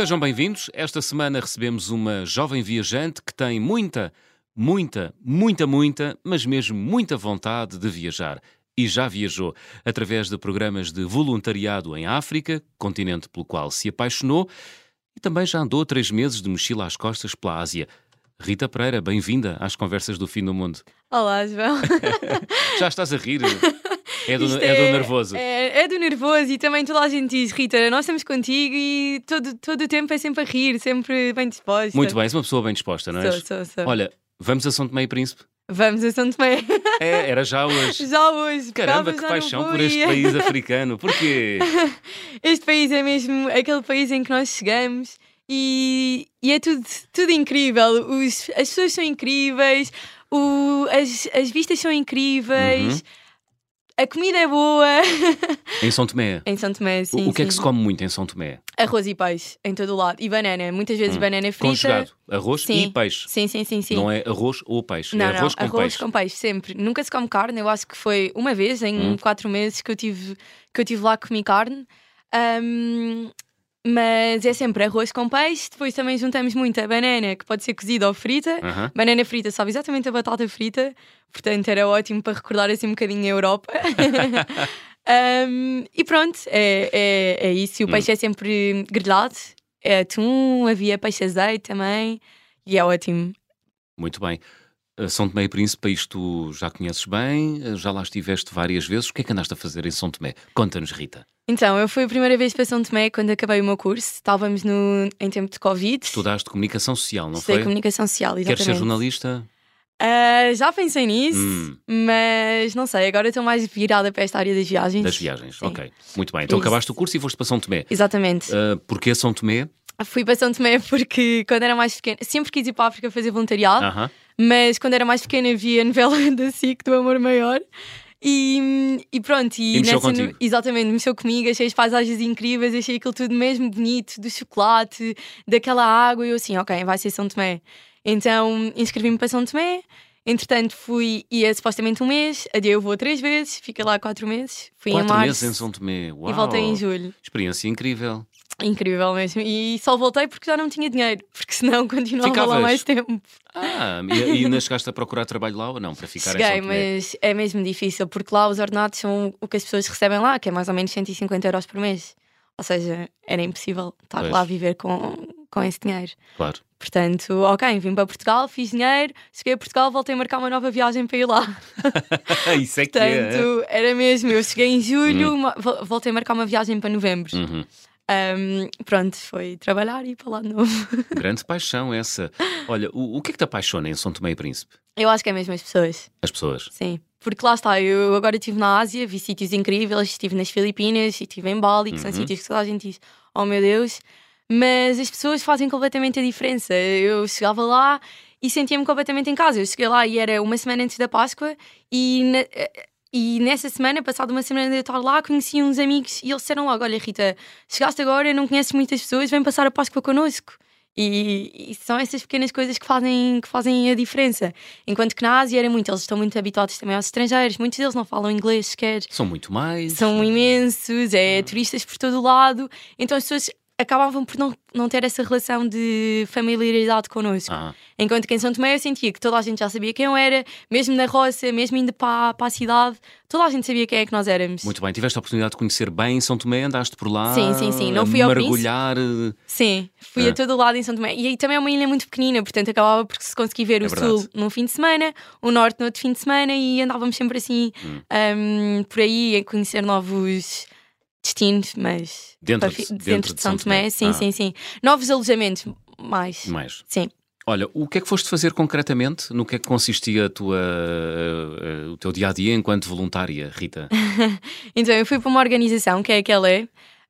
Sejam bem-vindos. Esta semana recebemos uma jovem viajante que tem muita, muita, muita, muita, mas mesmo muita vontade de viajar. E já viajou através de programas de voluntariado em África, continente pelo qual se apaixonou, e também já andou três meses de mochila às costas pela Ásia. Rita Pereira, bem-vinda às Conversas do Fim do Mundo. Olá, João. já estás a rir? É do, Isto é do nervoso. É, é do nervoso e também toda a gente diz, Rita, nós estamos contigo e todo, todo o tempo é sempre a rir, sempre bem disposta. Muito bem, és uma pessoa bem disposta, não é? Sou, sou, sou. Olha, vamos a São Tomé e Príncipe? Vamos a São Tomé. É, era já hoje. Já hoje. Caramba, que paixão por este país africano. Porquê? Este país é mesmo aquele país em que nós chegamos e, e é tudo, tudo incrível. Os- as pessoas são incríveis, o- as, as vistas são incríveis, Uhum. A comida é boa. Em São Tomé. em São Tomé, O- sim. o que é que sim. se come muito em São Tomé? Arroz e peixe em todo o lado. E banana. Muitas vezes banana frita. Conjugado. Arroz Sim. e peixe. Sim, sim, sim, sim. Não é arroz ou peixe. Não, é arroz não, com arroz peixe. com peixe, sempre. Nunca se come carne. Eu acho que foi uma vez em Hum. quatro meses que eu tive, que eu tive lá que comi carne. Ahm, mas é sempre arroz com peixe. Depois também juntamos muito a banana, que pode ser cozida ou frita. Aham. Banana frita sabe exatamente a batata frita, portanto era ótimo para recordar assim um bocadinho a Europa. Ahm, e pronto, é, é, é isso. E o Hum. peixe é sempre grelhado, é atum, havia peixe azeite também, e é ótimo. Muito bem. Uh, São Tomé e Príncipe, tu já conheces bem, uh, já lá estiveste várias vezes. O que é que andaste a fazer em São Tomé? Conta-nos, Rita. Então, eu fui a primeira vez para São Tomé quando acabei o meu curso. Estávamos no, em tempo de Covid. Estudaste comunicação social, não Estudei foi? comunicação social, exatamente. Queres ser jornalista? Ah, já pensei nisso, Hum. mas não sei, agora estou mais virada para esta área das viagens. Das viagens, Sim. ok. Muito bem. Então Isso. acabaste o curso e foste para São Tomé. Exatamente. Uh, porquê São Tomé? Fui para São Tomé porque quando era mais pequena, sempre quis ir para a África fazer voluntariado, Aham. Mas quando era mais pequena via a novela da SIC do Amor Maior. E, e pronto, e, E nessa no- exatamente, mexeu comigo, achei as paisagens incríveis, achei aquilo tudo mesmo bonito, do chocolate, daquela água, e eu assim, ok, vai ser São Tomé. Então inscrevi-me para São Tomé, entretanto fui, ia supostamente um mês, adieu eu vou três vezes, fiquei lá quatro meses, fui em Quatro março meses em São Tomé. Uau. e voltei em julho. Experiência incrível. Incrível mesmo. E só voltei porque já não tinha dinheiro, porque senão continuava lá Ficavas? mais tempo. Ah, e, e ainda chegaste a procurar trabalho lá ou não? Para ficar Cheguei, Tomé? mas é mesmo difícil, porque lá os ordenados são o que as pessoas recebem lá, que é mais ou menos 150 euros por mês. Ou seja, era impossível estar Pois. lá a viver com, com esse dinheiro. Claro. Portanto, ok, vim para Portugal, fiz dinheiro, cheguei a Portugal, voltei a marcar uma nova viagem para ir lá. Isso é que é. Portanto, era mesmo, eu cheguei em julho, vo- voltei a marcar uma viagem para novembro. Uhum. Ahm, pronto, foi trabalhar e ir para lá de novo. Grande paixão essa. Olha, o, o que é que te apaixona em São Tomé e Príncipe? Eu acho que é mesmo as pessoas. As pessoas. Sim, porque lá está, eu agora estive na Ásia, vi sítios incríveis, estive nas Filipinas, estive em Bali, que são Uhum. sítios que toda a gente diz, oh meu Deus, mas as pessoas fazem completamente a diferença. Eu chegava lá e sentia-me completamente em casa. Eu cheguei lá e era uma semana antes da Páscoa e, na- e nessa semana, passado uma semana de eu estar lá, conheci uns amigos e eles disseram logo: Olha, Rita, chegaste agora, não conheces muitas pessoas, vem passar a Páscoa connosco. E, e são essas pequenas coisas que fazem, que fazem a diferença. Enquanto que na Ásia era muito, eles estão muito habituados também aos estrangeiros, muitos deles não falam inglês sequer, São muito mais. são imensos, é turistas por todo o lado, então as pessoas acabavam por não, não ter essa relação de familiaridade connosco. Ah, Enquanto que em São Tomé eu sentia que toda a gente já sabia quem eu era, mesmo na roça, mesmo indo para, para a cidade, toda a gente sabia quem é que nós éramos. muito bem. Tiveste a oportunidade de conhecer bem São Tomé, andaste por lá. Sim, sim, sim. Não fui ao mergulhar. eh, Sim, fui Ah. a todo lado em São Tomé. E aí também é uma ilha muito pequenina, portanto acabava por se conseguir ver É o verdade. sul num fim de semana, o norte no outro fim de semana e andávamos sempre assim Hum. um, por aí a conhecer novos destinos, mas Dentro de- fi- dentro de São Tomé. Sim, Ah. sim, sim. Novos alojamentos, mais. Mais. Sim. Olha, o que é que foste fazer concretamente? No que é que consistia a tua, eh, eh, o teu dia a dia enquanto voluntária, Rita? Então eu fui para uma organização que é a Kelé.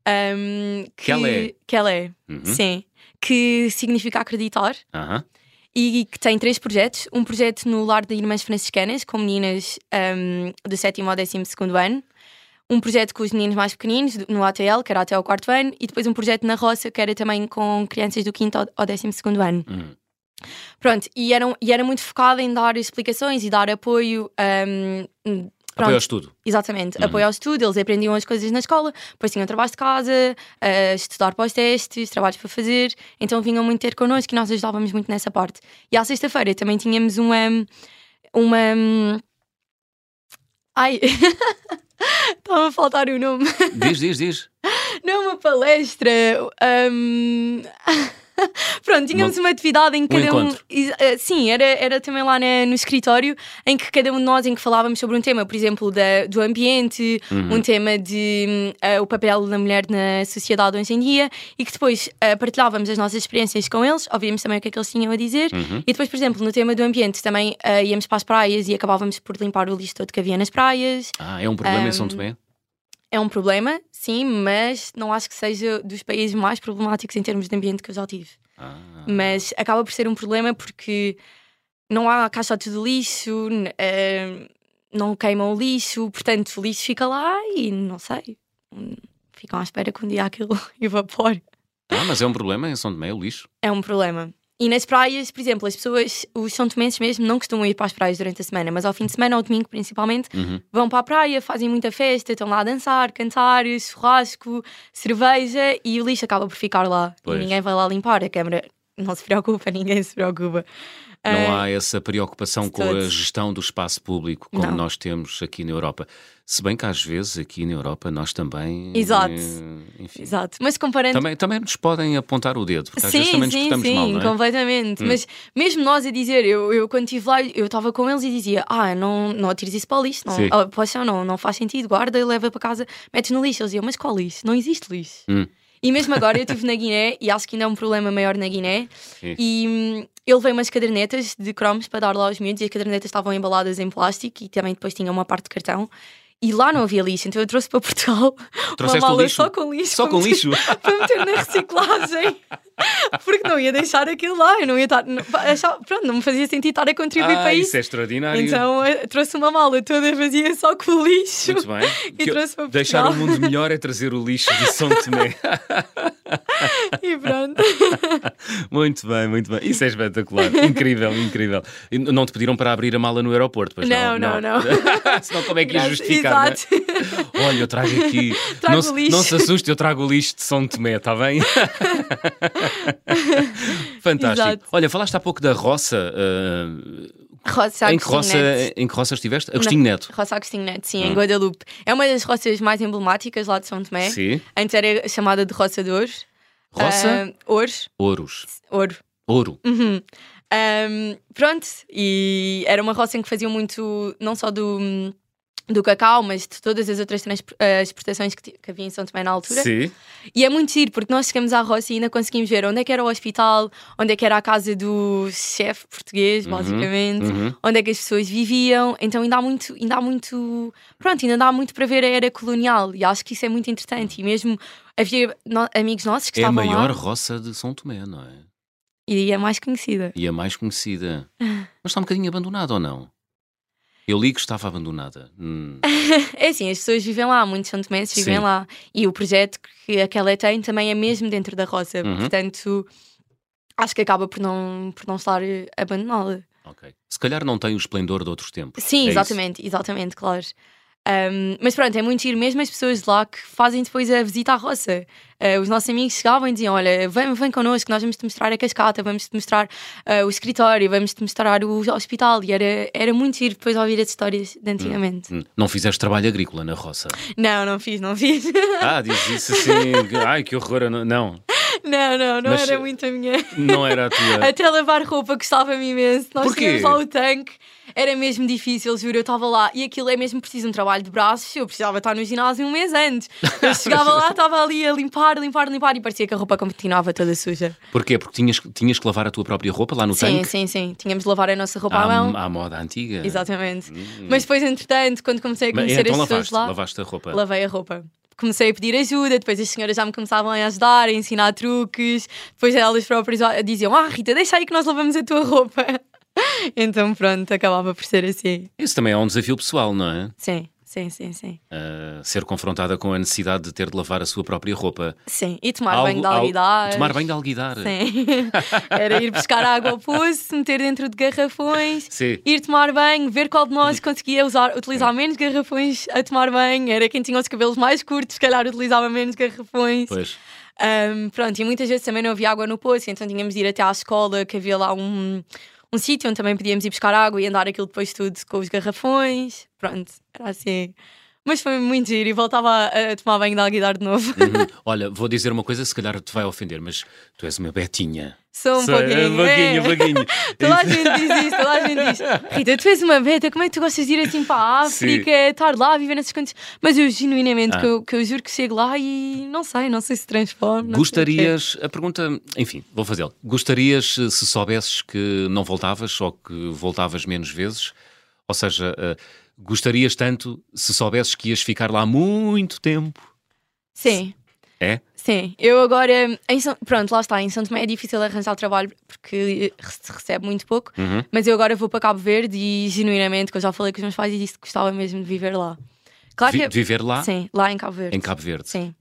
Um, que, Kelé? Kelé, Uhum. sim. Que significa acreditar. Aham. e que tem três projetos. Um projeto no lar de Irmãs Franciscanas, com meninas um, do sétimo ao décimo segundo ano. Um projeto com os meninos mais pequeninos, no ATL, que era até ao quarto ano. E depois um projeto na roça, que era também com crianças do quinto ao- décimo segundo ano. Hum. Pronto, e era, e era muito focada em dar explicações e dar apoio um, Apoio ao estudo. Exatamente, Uhum. apoio ao estudo, eles aprendiam as coisas na escola, depois tinham trabalhos de casa, a estudar para os testes, trabalhos para fazer, então vinham muito ter connosco e nós ajudávamos muito nessa parte. E à sexta-feira também tínhamos uma. uma ai, estava a faltar o nome. Diz, diz, diz. Não uma palestra. hum, Pronto, tínhamos uma, atividade em que um cada um. encontro. Is- eh, Sim, era, era também lá na- no escritório em que cada um de nós em que falávamos sobre um tema, por exemplo, da, do ambiente, Uhum. um tema de eh, o papel da mulher na sociedade hoje em dia e que depois eh, partilhávamos as nossas experiências com eles, ouvíamos também o que é que eles tinham a dizer. Uhum. E depois, por exemplo, no tema do ambiente, também eh, íamos para as praias e acabávamos por limpar o lixo todo que havia nas praias. Ah, é um problema em São Tomé? É um problema, sim, mas não acho que seja dos países mais problemáticos em termos de ambiente que eu já tive. Ah. Mas acaba por ser um problema porque não há caixotes de lixo, eh, não queimam o lixo, portanto o lixo fica lá e não sei. hum, Ficam à espera que um dia aquilo evapore. Ah, mas é um problema em São Tomé, o lixo? É um problema. E nas praias, por exemplo, as pessoas, os são tomenses mesmo, não costumam ir para as praias durante a semana, mas ao fim de semana, ao domingo principalmente, Uhum. vão para a praia, fazem muita festa, estão lá a dançar, cantar, churrasco, cerveja e o lixo acaba por ficar lá. Pois. E ninguém vai lá limpar. A câmara não se preocupa, ninguém se preocupa. Não Ah, há essa preocupação com a gestão do espaço público como Não. nós temos aqui na Europa. Se bem que às vezes aqui na Europa nós também. Exato. eh, Enfim. Exato. Mas comparando. Também, também nos podem apontar o dedo, porque às sim, vezes também nos sim, portamos sim, mal, não é? completamente. Hum. Mas mesmo nós a dizer, eu, eu quando estive lá, eu estava com eles e dizia: Ah, não, não atires isso para o lixo, não, Sim. ah, chão, não, não faz sentido, guarda e leva para casa, metes no lixo. Eles diziam: Mas qual lixo? Não existe lixo. Hum. E mesmo agora eu estive na Guiné e acho que ainda é um problema maior na Guiné. Sim. E hum, eu levei umas cadernetas de cromos para dar lá aos miúdos e as cadernetas estavam embaladas em plástico e também depois tinha uma parte de cartão. E lá não havia lixo, então eu trouxe para Portugal Trouxeste uma mala lixo? só com lixo. Só com meter- lixo? para meter na reciclagem. Porque não ia deixar aquilo lá, eu não ia estar. não- achava- pronto, não me fazia sentido estar a contribuir Ah, para isso isso. é extraordinário. Então eu trouxe uma mala toda vazia só com o lixo. Muito bem. E Que- trouxe para Deixar o mundo melhor é trazer o lixo de São Tomé. E pronto. muito bem, muito bem. Isso é espetacular. incrível, incrível. Não te pediram para abrir a mala no aeroporto, pois Não, não, não. Senão como é que ia justificar, não é? Exato. Olha, eu trago aqui. Trago não, lixo. não se assuste, eu trago o lixo de São Tomé, está bem? Fantástico. Exato. Olha, falaste há pouco da roça. ah, Roça em, que roça Neto. em que roça estiveste? Agostinho Neto. Roça Agostinho Neto, sim, Hum. em Guadalupe. É uma das roças mais emblemáticas lá de São Tomé. Sim. Antes era chamada de Roça de Ouros. Roça? Ah, Ouros. Ouros. Ouro. Ouro. Uhum. Ahm, pronto, e era uma roça em que faziam muito, não só do, do cacau, mas de todas as outras eh, exportações que, que havia em São Tomé na altura. Sim. E é muito giro, porque nós chegamos à roça e ainda conseguimos ver onde é que era o hospital, onde é que era a casa do chefe português, Uhum, basicamente, uhum. onde é que as pessoas viviam. Então ainda há muito, ainda há muito, pronto, ainda dá muito para ver a era colonial e acho que isso é muito interessante. E mesmo havia no- amigos nossos que É a estavam maior lá roça de São Tomé, não é? e é mais conhecida. E a mais conhecida. Mas está um bocadinho abandonada ou não? Eu li que estava abandonada. Hum. É assim, as pessoas vivem lá, muitos são tomenses vivem Sim. lá. E o projeto que aquela tem também é mesmo dentro da roça. Uhum. Portanto, acho que acaba por não, por não estar abandonada. Ok. Se calhar não tem o esplendor de outros tempos. Sim, É isso? exatamente, exatamente, claro. Um, mas pronto, é muito giro mesmo as pessoas de lá que fazem depois a visita à roça. Uh, os nossos amigos chegavam e diziam: Olha, vem, vem connosco, nós vamos te mostrar a cascata, vamos te mostrar uh, o escritório, vamos te mostrar o hospital. E era, era muito giro depois ouvir as histórias de antigamente. Hum. Não fizeste trabalho agrícola na roça. Não, não fiz, não fiz. Ah, diz isso assim. Ai, que horror. não, não, não, não Mas- era muito a minha. não era a tua. Até lavar roupa gostava-me imenso. Nós Porquê? tínhamos lá o tanque, era mesmo difícil, juro. Eu estava lá e aquilo é mesmo preciso um trabalho de braços. Eu precisava estar no ginásio um mês antes. Eu chegava lá, estava ali a limpar, limpar, limpar e parecia que a roupa continuava toda suja. Porquê? Porque tinhas, tinhas que lavar a tua própria roupa lá no sim, tanque? sim, sim. Tínhamos de lavar a nossa roupa à À, mão. à moda antiga. Exatamente. Hum. Mas depois, entretanto, quando comecei a conhecer então as pessoas lavaste, lá, lavaste a roupa. lavei a roupa. Comecei a pedir ajuda, depois as senhoras já me começavam a ajudar, a ensinar truques, depois elas próprias diziam: Ah, Rita, deixa aí que nós lavamos a tua roupa. Então pronto, acabava por ser assim. Isso também é um desafio pessoal, não é? Sim, sim, sim, sim. Uh, ser confrontada com a necessidade de ter de lavar a sua própria roupa. Sim, e tomar algo, banho de alguidar. Tomar banho de alguidar. Sim. Era ir buscar água ao poço, meter dentro de garrafões, Sim. ir tomar banho, ver qual de nós conseguia usar, utilizar menos garrafões a tomar banho. Era quem tinha os cabelos mais curtos, se calhar utilizava menos garrafões. Pois. Um, pronto, e muitas vezes também não havia água no poço, então tínhamos de ir até à escola, que havia lá um, um sítio onde também podíamos ir buscar água e andar aquilo depois tudo com os garrafões. Pronto, era assim. Mas foi muito giro e voltava a, a tomar banho de alguidar de novo. Uhum. Olha, vou dizer uma coisa, se calhar te vai ofender, mas tu és uma betinha. Sou um Sei, pouquinho. vaguinho, é. vaguinho. Toda a gente diz isso, toda a gente diz. Rita, tu és uma beta, como é que tu gostas de ir assim para a África, estar lá, viver nessas condições? Mas eu genuinamente, Ah. que, eu, que eu juro que chego lá e não sei, não sei se transforma. não sei o quê. Gostarias, a pergunta, enfim, vou fazê-la. Gostarias se soubesses que não voltavas ou que voltavas menos vezes? Ou seja, eh, gostarias tanto se soubesses que ias ficar lá muito tempo? Sim. É? Sim, eu agora, em São- pronto, lá está, em São Tomé é difícil arranjar trabalho porque se recebe muito pouco, Uhum. mas eu agora vou para Cabo Verde e genuinamente, que eu já falei com os meus pais e disse que gostava mesmo de viver lá. Claro Vi- que, viver lá sim, lá em Cabo Verde. em Cabo Verde. Sim.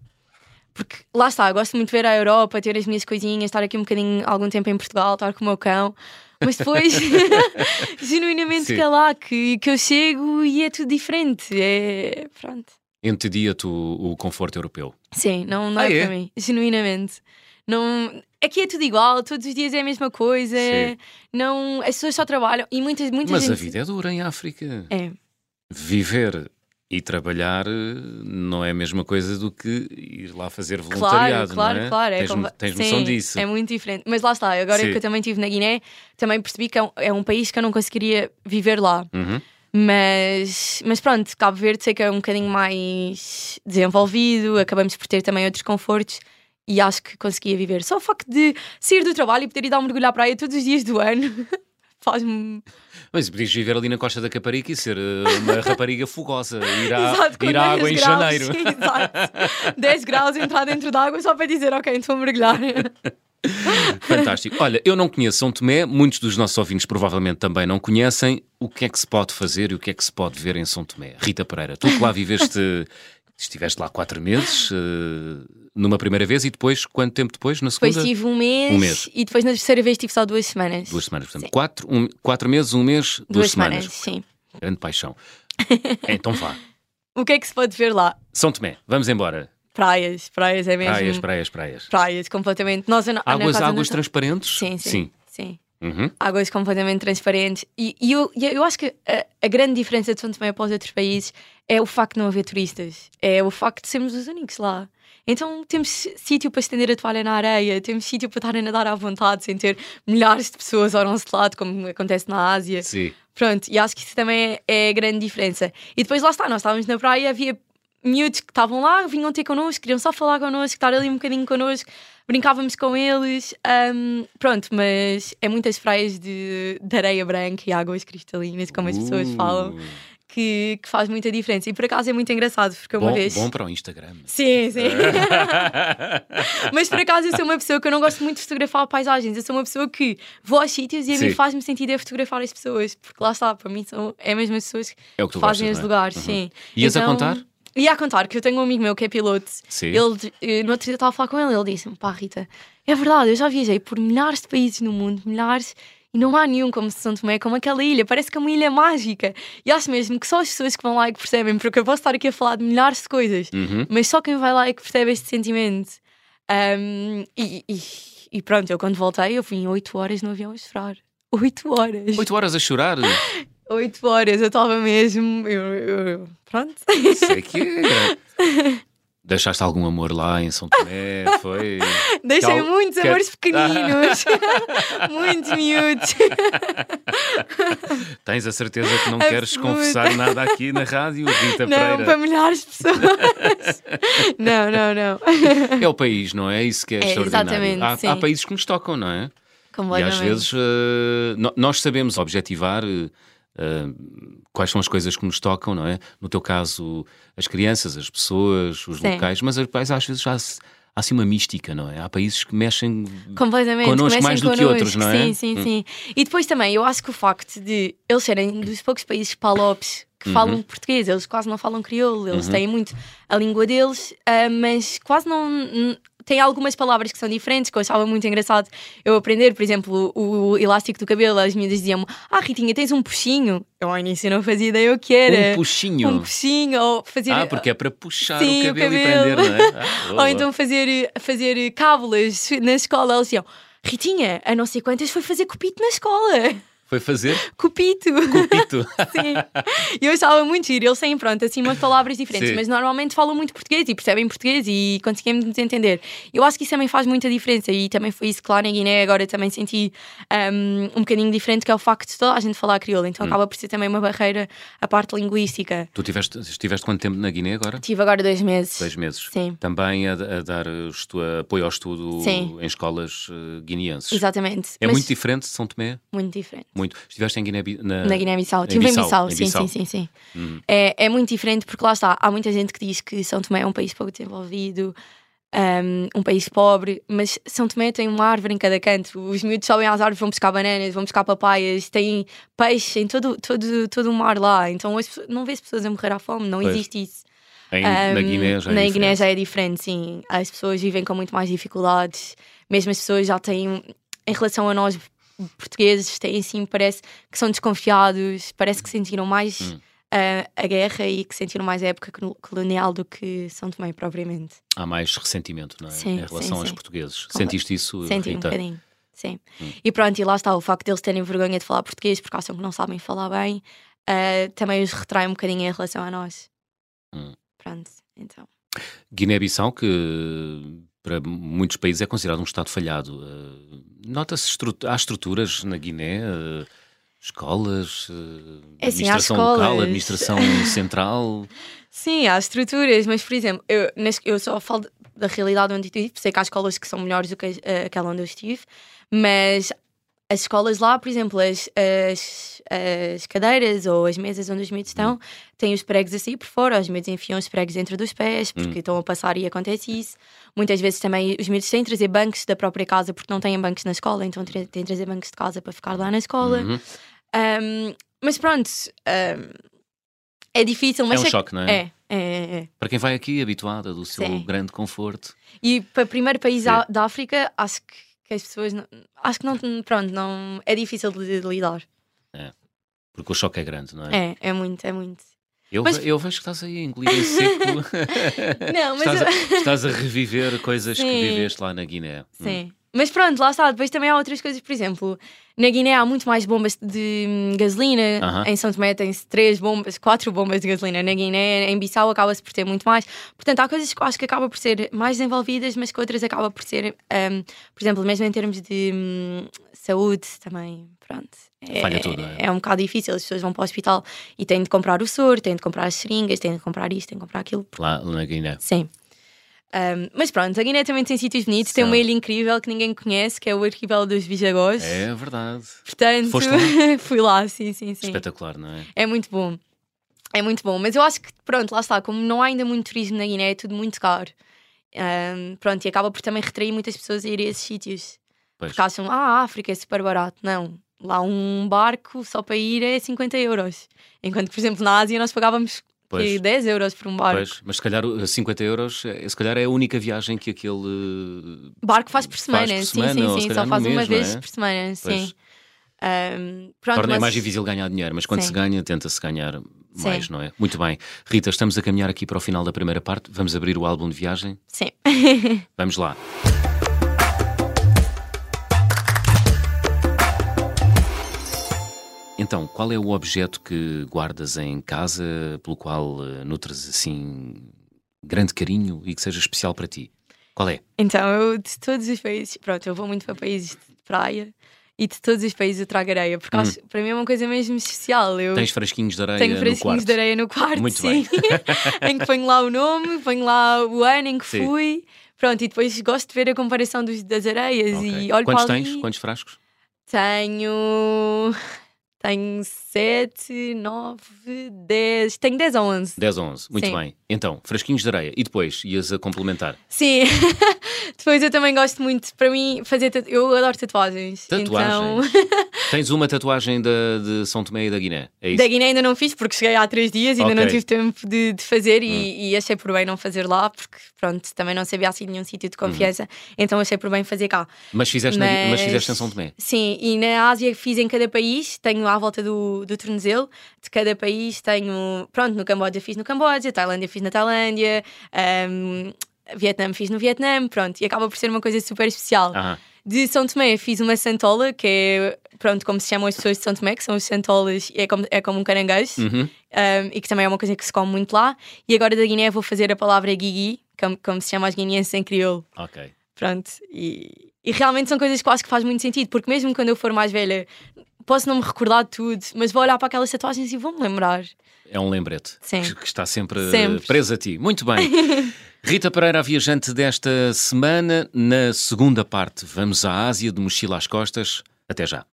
Porque lá está, gosto muito de ver a Europa, ter as minhas coisinhas, estar aqui um bocadinho, algum tempo em Portugal, estar com o meu cão. Mas depois, genuinamente, Sim. que é lá que, que eu chego e é tudo diferente. É. Pronto. Entendia-te o, o conforto europeu. Sim, não, não Ah, é, é? para mim. Genuinamente. Não, aqui é tudo igual, todos os dias é a mesma coisa. Sim. Não, as pessoas só trabalham e muitas, muitas Mas a gente- vida é dura em África. É, Viver e trabalhar eh, não é a mesma coisa do que ir lá fazer claro, voluntariado, claro, não é? claro. É tens, compa- tens Sim, noção disso. É muito diferente. Mas lá está, agora Sim. que eu também estive na Guiné, também percebi que é um, é um país que eu não conseguiria viver lá. Uhum. Mas, mas pronto, Cabo Verde sei que é um bocadinho mais desenvolvido, acabamos por ter também outros confortos e acho que conseguia viver. Só o facto de sair do trabalho e poder ir dar um mergulho à praia todos os dias do ano faz-me. Mas podias viver ali na Costa da Caparica e ser eh, uma rapariga fogosa, ir à, Exato, ir à água 10 em graus. janeiro. Exato. 10 graus, entrar dentro da água só para dizer, ok, estou a mergulhar. Fantástico. Olha, eu não conheço São Tomé, muitos dos nossos ouvintes provavelmente também não conhecem. O que é que se pode fazer e o que é que se pode ver em São Tomé? Rita Pereira, tu que lá viveste, estiveste lá quatro meses, eh, numa primeira vez e depois, quanto tempo depois? Na segunda? Depois tive um mês, Um mês. e depois na terceira vez tive só duas semanas. Duas semanas, portanto, Sim. quatro, um- quatro meses, um mês, duas, Duas semanas. sim. Grande paixão. então vá. O que é que se pode ver lá? São Tomé, vamos embora. Praias, praias é mesmo. Praias, praias, praias. praias, completamente. Nós, Águas, águas transparentes? Sim, sim. sim. Uhum. Águas completamente transparentes. E, e eu, eu acho que a, a grande diferença de São Tomé para os outros países é o facto de não haver turistas. É o facto de sermos os únicos lá. Então temos sítio para estender a toalha na areia, temos sítio para estar a nadar à vontade sem ter milhares de pessoas ao nosso lado, como acontece na Ásia. Sim. Pronto, e acho que isso também é, é a grande diferença. E depois lá está, nós estávamos na praia havia miúdos que estavam lá, vinham ter connosco, queriam só falar connosco, estar ali um bocadinho connosco, brincávamos com eles. ahm, pronto, mas é muitas praias de, de areia branca e águas cristalinas, como as pessoas Uh, falam, que, que faz muita diferença. E por acaso é muito engraçado, porque uma Bom, vez. bom para o Instagram. Sim, sim. Mas por acaso eu sou uma pessoa que eu não gosto muito de fotografar paisagens. Eu sou uma pessoa que vou aos sítios e a mim faz-me sentido é fotografar as pessoas. Porque lá está, para mim são é mesmo as pessoas que É o que fazem gostas, os é? lugares, Uhum. sim. Ias a Então, contar? Ia a contar que eu tenho um amigo meu que é piloto. Sim. Ele, eh, no outro dia eu estava a falar com ele, ele disse-me: pá, Rita, é verdade, eu já viajei por milhares de países no mundo, milhares, e não há nenhum como São Tomé, como aquela ilha, parece que é uma ilha mágica. E acho mesmo que só as pessoas que vão lá é que percebem, porque eu posso estar aqui a falar de milhares de coisas, Uhum. mas só quem vai lá é que percebe este sentimento. Ahm, e, e- e pronto, eu quando voltei, eu vim 8 horas no avião a chorar. 8 horas. Oito horas a chorar? 8 horas, eu estava mesmo. Eu, eu- pronto. Sei que é. Deixaste algum amor lá em São Tomé? Foi. Deixei Cal- muitos amores pequeninos, muitos miúdos. Tens a certeza que não Absoluta. queres confessar nada aqui na rádio, Rita Não, Pereira? para milhares de pessoas. não, não, não. É o país, não é? Isso que é, É, extraordinário. exatamente, há, há países que nos tocam, não é? E às vezes no- nós sabemos objetivar eh, quais são as coisas que nos tocam, não é? No teu caso, as crianças, as pessoas, os Sim. locais, mas às vezes já se- há assim uma mística, não é? Há países que mexem. Completamente. connosco comecem mais do que connosco. outros, não é? Sim, sim, Hum. sim. E depois também, eu acho que o facto de eles serem dos poucos países palopes que falam português, eles quase não falam crioulo, eles Uhum. têm muito a língua deles, ah, mas quase não. Tem algumas palavras que são diferentes, que eu achava muito engraçado eu aprender. Por exemplo, o, o elástico do cabelo, as miúdas diziam-me: Ah, Ritinha, tens um puxinho. Eu ao início não fazia ideia o que era. Um puxinho. Um puxinho, ou fazer. Ah, porque é para puxar Sim, o o cabelo, e cabelo. prender, não é? Ah, Ou então fazer, fazer cábulas na escola. Eles diziam: Ritinha, a não sei quantas foi fazer copito na escola. Foi fazer Copito. copito. Sim. E eu achava muito giro. Eles têm, pronto, assim umas palavras diferentes, Sim. mas normalmente falam muito português e percebem português e conseguimos nos entender. Eu acho que isso também faz muita diferença e também foi isso que lá na Guiné agora também senti um, um bocadinho diferente, que é o facto de toda a gente falar crioulo. Então Hum. acaba por ser também uma barreira a parte linguística. tu tiveste, estiveste quanto tempo na Guiné agora? Tive agora dois meses. Dois meses. Sim. Também a, a dar apoio ao estudo Sim. em escolas eh, guineenses. Exatamente. É Mas muito diferente de São Tomé? muito diferente. Muito. Estiveste em Guiné, na, Na Guiné-Bissau. Estive em Bissau, sim, sim, sim, sim. Hum. É, é muito diferente porque lá está, há muita gente que diz que São Tomé é um país pouco desenvolvido, um, um país pobre, mas São Tomé tem uma árvore em cada canto. Os miúdos sobem às árvores, vão buscar bananas, vão buscar papaias, tem peixe em todo, todo, todo o mar lá. Então pessoas- não vês pessoas a morrer à fome, não Pois. existe isso. Em- na Um, Guiné já é na diferente. Guiné já é diferente, sim. As pessoas vivem com muito mais dificuldades. Mesmo as pessoas já têm, em relação a nós portugueses, têm assim, parece que são desconfiados, parece que sentiram mais Hum. a, a guerra e que sentiram mais a época colo- colonial do que São Tomé propriamente. Há mais ressentimento, não é? Sim, em relação sim, aos sim. portugueses. Compre- Sentiste isso, Senti um Rita? bocadinho. Sim. Hum. E pronto, e lá está o facto deles terem vergonha de falar português porque acham que não sabem falar bem, ah, também os retrai um bocadinho em relação a nós. Hum. Pronto, então. Guiné-Bissau, que para muitos países é considerado um Estado falhado. Eh, Nota-se estru há estruturas na Guiné, eh, escolas, eh, É assim, administração local, escolas. administração central. Sim, há estruturas, mas por exemplo, eu, eu só falo da realidade onde eu estive, sei que há escolas que são melhores do que aquela onde eu estive, mas as escolas lá, por exemplo, as, as, as cadeiras ou as mesas onde os miúdos estão, têm os pregos a sair por fora, os miúdos enfiam os pregos dentro dos pés porque estão a passar e acontece isso. Muitas vezes também os miúdos têm de trazer bancos da própria casa porque não têm bancos na escola, então têm de trazer bancos de casa para ficar lá na escola. Uhum. Um, mas pronto, um, é difícil, É mas um sei que- choque, não é? é, é, é, é. Para quem vai aqui habituada do seu Sim. grande conforto. E para o primeiro país Sim. da África, acho que, que as pessoas. Não, acho que não. Pronto, não. É difícil de, de lidar. Porque o choque é grande, não é? É, é muito, é muito. Eu, Mas- eu vejo que estás aí a engolir em seco. Não, mas. estás, eu- a, estás a reviver coisas que Sim. viveste lá na Guiné. Hum. Mas pronto, lá está. Depois também há outras coisas, por exemplo, na Guiné há muito mais bombas de hum, gasolina. Aham. Em São Tomé tem-se três bombas, quatro bombas de gasolina. Na Guiné, em Bissau, acaba-se por ter muito mais. Portanto, há coisas que eu acho que acabam por ser mais desenvolvidas, mas que outras acabam por ser, hum, por exemplo, mesmo em termos de hum, saúde também. Pronto. É, Falha tudo, é? é um bocado difícil. As pessoas vão para o hospital e têm de comprar o soro, têm de comprar as seringas, têm de comprar isto, têm de comprar aquilo. Lá na Guiné. Sim. Um, mas pronto, a Guiné também tem sítios bonitos, tem São. uma ilha incrível que ninguém conhece, que é o arquipélago dos Bijagós. É verdade. Portanto, Foste lá? fui lá, sim, sim, sim. Espetacular, não é? É muito bom. É muito bom. Mas eu acho que, pronto, lá está, como não há ainda muito turismo na Guiné, é tudo muito caro. Um, pronto, e acaba por também retrair muitas pessoas a ir a esses sítios. Pois. Porque acham, ah, a África é super barato. Não. Lá um barco só para ir é 50 euros. Enquanto por exemplo, na Ásia nós pagávamos Pois. que 10 euros por um barco. Pois, mas se calhar uh, 50 euros, eh, se calhar é a única viagem que aquele uh, Barco faz por semana, por sim, semana, sim, sim. calhar Só faz mês, uma vez é? por semana, Pois. sim. Um, pronto, torna mas- mais difícil ganhar dinheiro, mas quando Sim. se ganha, tenta-se ganhar mais, Sim. não é? Muito bem. Rita, estamos a caminhar aqui para o final da primeira parte. Vamos abrir o álbum de viagem. Sim. Vamos lá. Então, qual é o objeto que guardas em casa, pelo qual eh, nutres assim grande carinho e que seja especial para ti? Qual é? Então, eu de todos os países, pronto, eu vou muito para países de praia e de todos os países eu trago areia, porque acho, para mim é uma coisa mesmo especial. Eu Hum. Tens frasquinhos de areia tenho no quarto? de areia no quarto, Muito sim. em que ponho lá o nome, ponho lá o ano em que Sim. fui. Pronto, e depois gosto de ver a comparação dos, das areias Ok. e olho Quantos para ali. tens? Quantos frascos? Tenho. Tenho 7, 9, 10. Tenho 10 ou 11. 10 ou 11. Muito Sim. bem. Então, frasquinhos de areia. E depois, ias a complementar? Sim. Depois eu também gosto muito, para mim, fazer. Eu adoro tatuagens. Tatuagens? Então, Tens uma tatuagem da, de São Tomé e da Guiné, é isso? Da Guiné ainda não fiz porque cheguei há três dias e ainda Ok. não tive tempo de, de fazer e, e achei por bem não fazer lá porque, pronto, também não sabia assim nenhum sítio de confiança, então achei por bem fazer cá. Mas fizeste, na- mas Mas- fizeste em São Tomé. Sim, e na Ásia fiz em cada país, tenho à volta do, do tornozelo, de cada país tenho, pronto, no Camboja fiz no Camboja, Tailândia fiz na Tailândia, ahm, Vietnã fiz no Vietnã, pronto, e acaba por ser uma coisa super especial. De São Tomé fiz uma santola, que é, pronto, como se chamam as pessoas de São Tomé, que são os santolas, é como, é como um caranguejo, Uhum. um, e que também é uma coisa que se come muito lá. E agora da Guiné vou fazer a palavra guigui, como, como se chama as guineenses em crioulo. Ok. Pronto, e, e realmente são coisas que eu acho que faz muito sentido, porque mesmo quando eu for mais velha, posso não me recordar de tudo, mas vou olhar para aquelas tatuagens e vou-me lembrar. É um lembrete Sim. que, que está sempre, Sempre. preso a ti. Muito bem. Rita Pereira, a viajante desta semana. Na segunda parte, vamos à Ásia, de mochila às costas. Até já.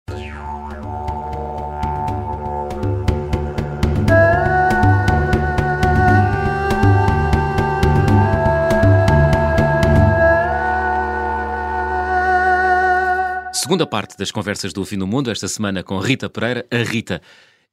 Segunda parte das conversas do Fim do Mundo, esta semana com Rita Pereira. A Rita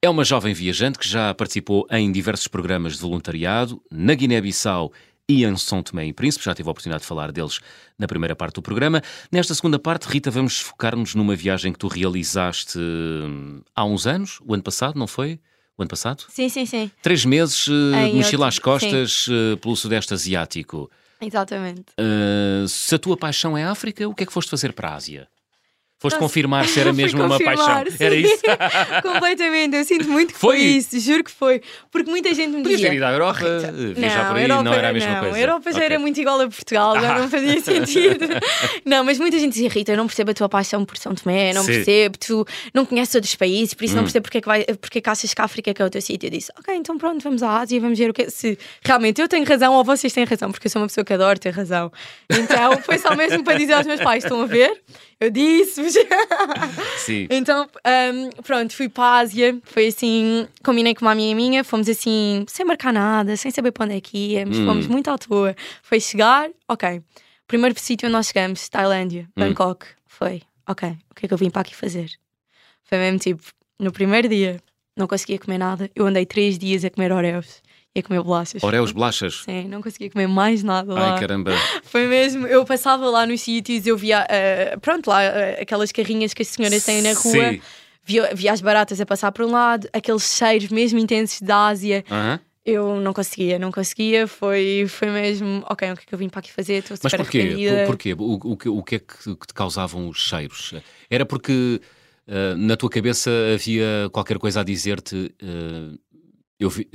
é uma jovem viajante que já participou em diversos programas de voluntariado na Guiné-Bissau e em São Tomé e Príncipe. Já tive a oportunidade de falar deles na primeira parte do programa. Nesta segunda parte, Rita, vamos focar-nos numa viagem que tu realizaste hum, há uns anos, o ano passado, não foi? O ano passado? Sim, sim, sim, Três meses, eh, Em mochila às costas eh, pelo Sudeste Asiático. exatamente. Uh, se a tua paixão é África, o que é que foste fazer para a Ásia? Foste confirmar se era mesmo uma paixão. sim. Era isso? Completamente, eu sinto muito que Foi? foi, isso, juro que foi. Porque muita gente me Podias dizia. ter ido à Europa, "Oh, eh, viajar por aí, Europa não era a mesma não, coisa." A Europa já Ok. era muito igual a Portugal, já Ah. não fazia sentido. não, mas muita gente dizia, Rita, eu não percebo a tua paixão por São Tomé, não Sim. percebo, tu não conheces outros países, por isso não Hum. percebo porque é, que vai, porque é que achas que a África é que é o teu sítio. Eu disse, ok, então pronto, vamos à Ásia, vamos ver o que se realmente eu tenho razão ou vocês têm razão, porque eu sou uma pessoa que adoro ter razão. Então foi só mesmo para dizer aos meus pais: estão a ver? Eu disse-vos. Sim. Então, hum, pronto, fui para a Ásia, foi assim, combinei com uma amiga minha, fomos assim, sem marcar nada, sem saber para onde é que íamos, Hum. fomos muito à toa. Foi chegar, ok. Primeiro sítio onde nós chegamos, Tailândia, Hum. Bangkok, foi, ok, o que é que eu vim para aqui fazer? Foi mesmo tipo, no primeiro dia, não conseguia comer nada, eu andei três dias a comer Oreos e a comer bolachas. Oreos bolachas. Sim, não conseguia comer mais nada lá. Ai, caramba. Foi mesmo, eu passava lá nos sítios, eu via, eh, pronto, lá eh, aquelas carrinhas que as senhoras têm na rua, Sim. via, via as baratas a passar por um lado, aqueles cheiros mesmo intensos da Ásia. Aham. Eu não conseguia, não conseguia, foi, foi mesmo, ok, o que é que eu vim para aqui fazer? Estou Mas super porquê? arrependida. Por- Porquê? O, o, que- o que é que, que te causavam os cheiros? Era porque ah, na tua cabeça havia qualquer coisa a dizer-te ah, eu vi-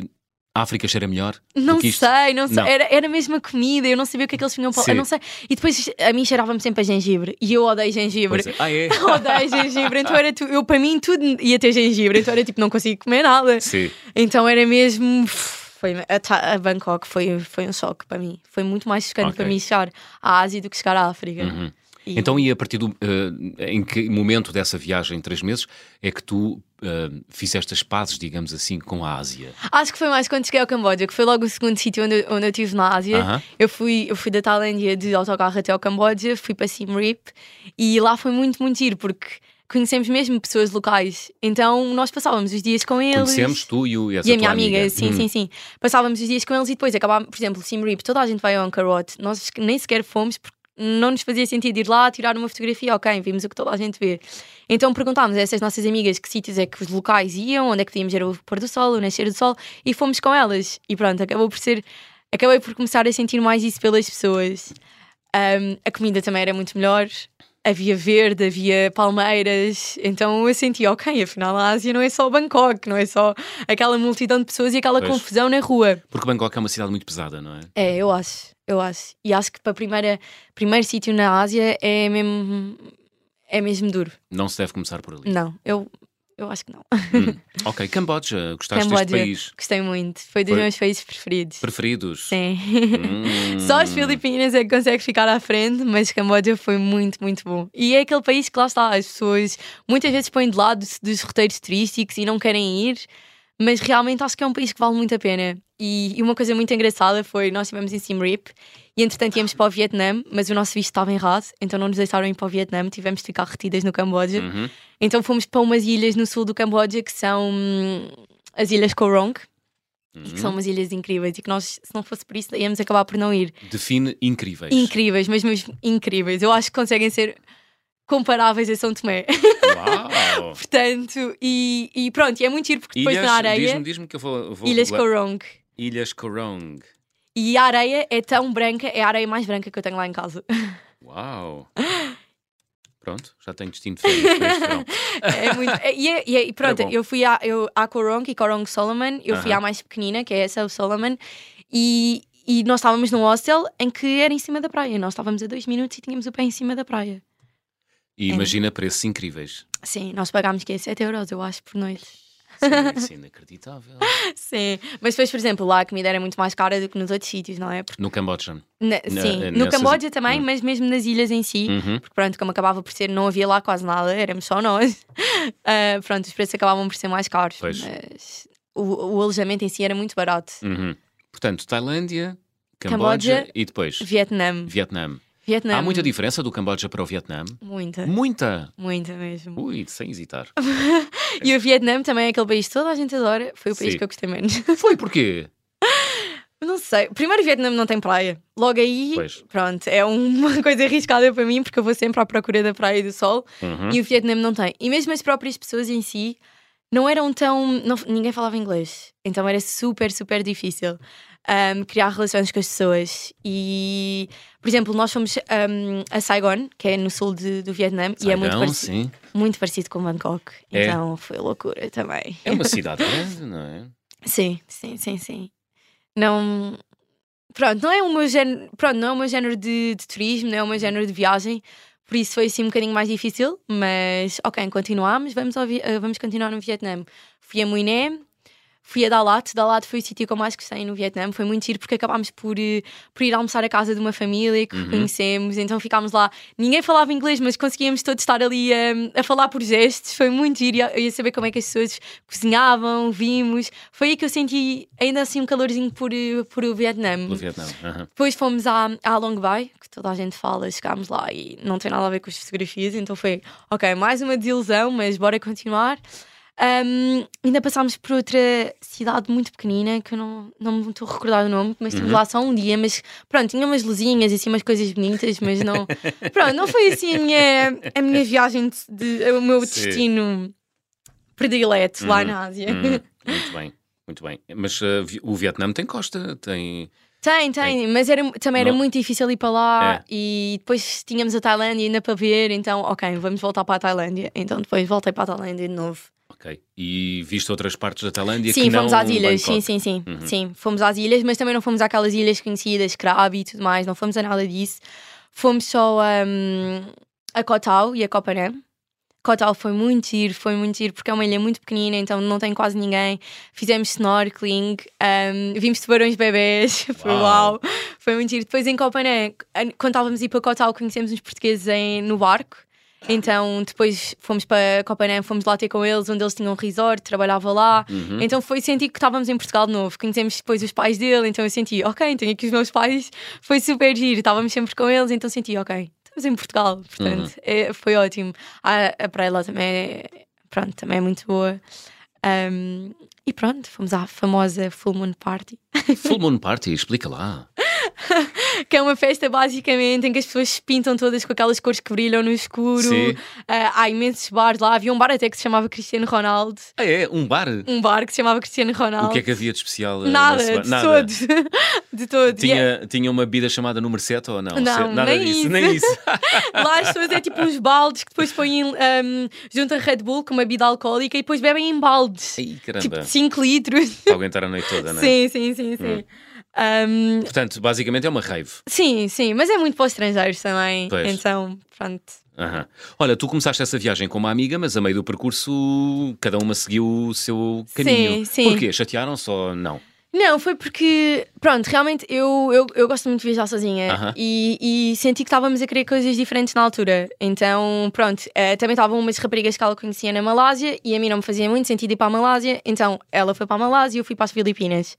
a África cheira melhor Não sei, não sei. Não. Era, era mesmo a comida, eu não sabia o que é que eles tinham para não sei. E depois a mim cheirava-me sempre a gengibre e eu odeio gengibre. É. Ah, é? Odeio gengibre, então era tu, eu para mim tudo ia ter gengibre, então era tipo, não consigo comer nada. Sim. Então era mesmo. Foi, a, a Bangkok foi, foi um choque para mim. Foi muito mais chocante Ok. para mim chegar à Ásia do que chegar à África. Uhum. E- Então, e a partir do. ah, em que momento dessa viagem, três meses, é que tu ah, fizeste as pazes, digamos assim, com a Ásia? Acho que foi mais quando cheguei ao Camboja, que foi logo o segundo sítio onde, onde eu estive na Ásia. Aham. Eu, fui, eu fui da Tailândia de autocarro até ao Camboja, fui para Siem Reap e lá foi muito, muito giro porque conhecemos mesmo pessoas locais. Então nós passávamos os dias com eles. Conhecemos tu e, o, essa E a minha amiga, sim, Hum. sim, sim. Passávamos os dias com eles e depois acabávamos, por exemplo, Siem Reap, toda a gente vai ao Angkor Wat. Nós nem sequer fomos porque não nos fazia sentido ir lá tirar uma fotografia, ok, vimos o que toda a gente vê. Então perguntámos a essas nossas amigas que sítios é que os locais iam, onde é que podíamos ver o pôr do sol, o nascer do sol, e fomos com elas. E pronto, acabou por ser. Acabei por começar a sentir mais isso pelas pessoas. Um, a comida também era muito melhor. Havia verde, havia palmeiras, então eu senti, ok, afinal a Ásia não é só Bangkok, não é só aquela multidão de pessoas e aquela Pois. confusão na rua. Porque Bangkok é uma cidade muito pesada, não é? É, eu acho, eu acho. E acho que para primeira primeiro sítio na Ásia é mesmo é mesmo duro. Não se deve começar por ali. Não, eu eu acho que não. Hum. Ok, Camboja, gostaste deste Camboja, país? gostei muito. Foi dos Foi? meus países preferidos. Preferidos? Sim. Hum. Só as Filipinas é que consegue ficar à frente, mas Camboja foi muito, muito bom. E é aquele país que lá está, as pessoas muitas vezes põem de lado dos roteiros turísticos e não querem ir, mas realmente acho que é um país que vale muito a pena. E, e uma coisa muito engraçada foi: nós estivemos em Siem Reap e entretanto íamos para o Vietnã, mas o nosso visto estava errado, então não nos deixaram ir para o Vietnã, tivemos de ficar retidas no Camboja. Uhum. Então fomos para umas ilhas no sul do Camboja que são hum, as Ilhas Korong, e que Uhum. são umas ilhas incríveis e que nós, se não fosse por isso, íamos acabar por não ir. Define incríveis. Incríveis, mas mesmo incríveis. Eu acho que conseguem ser comparáveis a São Tomé. Uau! Portanto, e, e pronto, e é muito giro porque depois Ilhas, na areia. diz-me, diz-me que eu vou. vou Ilhas Korong. Ilhas Korong. E a areia é tão branca, é a areia mais branca que eu tenho lá em casa. Uau! Pronto, já tenho destino de férias para este verão. É muito. é- e, é- e é- pronto, É eu fui à, eu, à Korong e Korong Solomon, eu fui Aham. à mais pequenina, que é essa, o Solomon, e, e nós estávamos num hostel em que era em cima da praia. Nós estávamos a dois minutos e tínhamos o pé em cima da praia. E imagina preços incríveis. Sim, nós pagámos que é 7 euros, eu acho, por noite. Sim, isso é inacreditável. Sim, mas depois, por exemplo, lá a comida era muito mais cara do que nos outros sítios, não é? Porque, No Camboja. na- Na- sim, no nessas- Camboja também, Hum. mas mesmo nas ilhas em si. Uhum. Porque pronto, como acabava por ser, não havia lá quase nada, éramos só nós. Ah, pronto, os preços acabavam por ser mais caros. Pois. Mas o, o alojamento em si era muito barato. Uhum. Portanto, Tailândia, Camboja, Camboja, e depois Vietnã. Vietnã. Vietnã. Há muita diferença do Camboja para o Vietnã? Muita. Muita! Muita mesmo. Ui, sem hesitar. E o Vietnã também é aquele país que toda a gente adora. Foi o país Sim. que eu gostei menos. Foi porquê? não sei. Primeiro, o Vietnã não tem praia. Logo aí, Pois. pronto, é uma coisa arriscada para mim porque eu vou sempre à procura da praia e do sol. Uhum. E o Vietnã não tem. E mesmo as próprias pessoas em si não eram tão. não- ninguém falava inglês. Então era super, super difícil ahm, criar relações com as pessoas. E, por exemplo, nós fomos ahm, a Saigon, que é no sul de- do Vietnã, e é muito parecido, sim. muito parecido com Bangkok. É? Então foi loucura também. É uma cidade grande, não é? Sim, sim, sim, sim. Não. Pronto, não é o meu género, pronto, não é o meu género de, de turismo, não é o meu género de viagem, por isso foi assim um bocadinho mais difícil, mas ok, continuamos, vamos, ao eh, vamos continuar no Vietnã. Fui a Muiné, fui a Dalat, Dalat foi o sítio que eu mais gostei no Vietnã, foi muito giro porque acabámos por, eh, por ir almoçar à casa de uma família que Uhum. conhecemos, então ficámos lá, ninguém falava inglês, mas conseguíamos todos estar ali a, a falar por gestos, foi muito giro, eu ia saber como é que as pessoas cozinhavam, vimos, foi aí que eu senti ainda assim um calorzinho por, eh, por o Vietnã. Vietnã. Aham. Depois fomos à, à Long Bay, que toda a gente fala, chegámos lá e não tem nada a ver com as fotografias, então foi, ok, mais uma desilusão, mas bora continuar. Ahm, ainda passámos por outra cidade muito pequenina, que eu não, não me estou a recordar o nome, mas estive Uhum. lá só um dia, mas pronto, tinha umas luzinhas e assim umas coisas bonitas, mas não. pronto, não foi assim a minha, a minha viagem, de, de- o meu Sim. destino predileto lá Uhum. na Ásia. Hum, muito bem, muito bem. Mas uh, o Vietnã tem costa, tem. Tem, tem, mas era, também era Não- muito difícil ir para lá É. e depois tínhamos a Tailândia ainda para ver, então, ok, vamos voltar para a Tailândia. Então depois voltei para a Tailândia de novo. Ok. E viste outras partes da Tailândia sim, que fomos não às ilhas, Bangkok? sim, sim, sim. Uhum. Sim, fomos às ilhas, mas também não fomos àquelas ilhas conhecidas, Krabi e tudo mais, não fomos a nada disso. Fomos só hum, a Koh Tao e a Koh Phangan. Koh Tao foi muito giro, foi muito giro, porque é uma ilha muito pequenina, então não tem quase ninguém. Fizemos snorkeling, hum, vimos tubarões bebés, foi Uau. uau. Foi muito giro. Depois em Koh Phangan, quando estávamos a ir para Koh Tao, conhecemos uns portugueses em, no barco. Então depois fomos para Copanã, fomos lá ter com eles, onde eles tinham um resort, trabalhava lá. Uhum. Então foi sentir que estávamos em Portugal de novo. Conhecemos depois os pais dele, então eu senti, ok, tenho aqui os meus pais, foi super giro, estávamos sempre com eles, então senti, ok, estamos em Portugal, portanto, Uhum. é- foi ótimo. A, a praia lá também é, pronto, também é muito boa. Um, e pronto, fomos à famosa Full Moon Party, Full Moon Party, explica lá. que é uma festa basicamente em que as pessoas se pintam todas com aquelas cores que brilham no escuro. Ah, há imensos bares lá, havia um bar até que se chamava Cristiano Ronaldo. Ah, é? Um bar? Um bar que se chamava Cristiano Ronaldo. O que é que havia de especial? eh, Nada, de Nada. todo. de todo. E é- Tinha, tinha uma bebida chamada número 7 ou não? Não, Nada nem disso, isso. nem isso. Lá as pessoas é tipo uns baldes que depois põem um, junto a Red Bull com uma bebida alcoólica e depois bebem em baldes. Ai, caramba. Tipo de 5 litros. Para aguentar a noite toda, não é? Sim, sim, sim, sim. Um, Portanto, basicamente é uma rave. sim, sim, mas é muito para os estrangeiros também. Pois. Então, pronto. Aham. Olha, tu começaste essa viagem com uma amiga, mas a meio do percurso cada uma seguiu o seu caminho. Sim, sim. Porquê? Chatearam-se ou não? Não, foi porque, pronto, realmente eu, eu, eu gosto muito de viajar sozinha e, e senti que estávamos a querer coisas diferentes na altura. Então, pronto, eh, também estavam umas raparigas que ela conhecia na Malásia e a mim não me fazia muito sentido ir para a Malásia, então ela foi para a Malásia e eu fui para as Filipinas.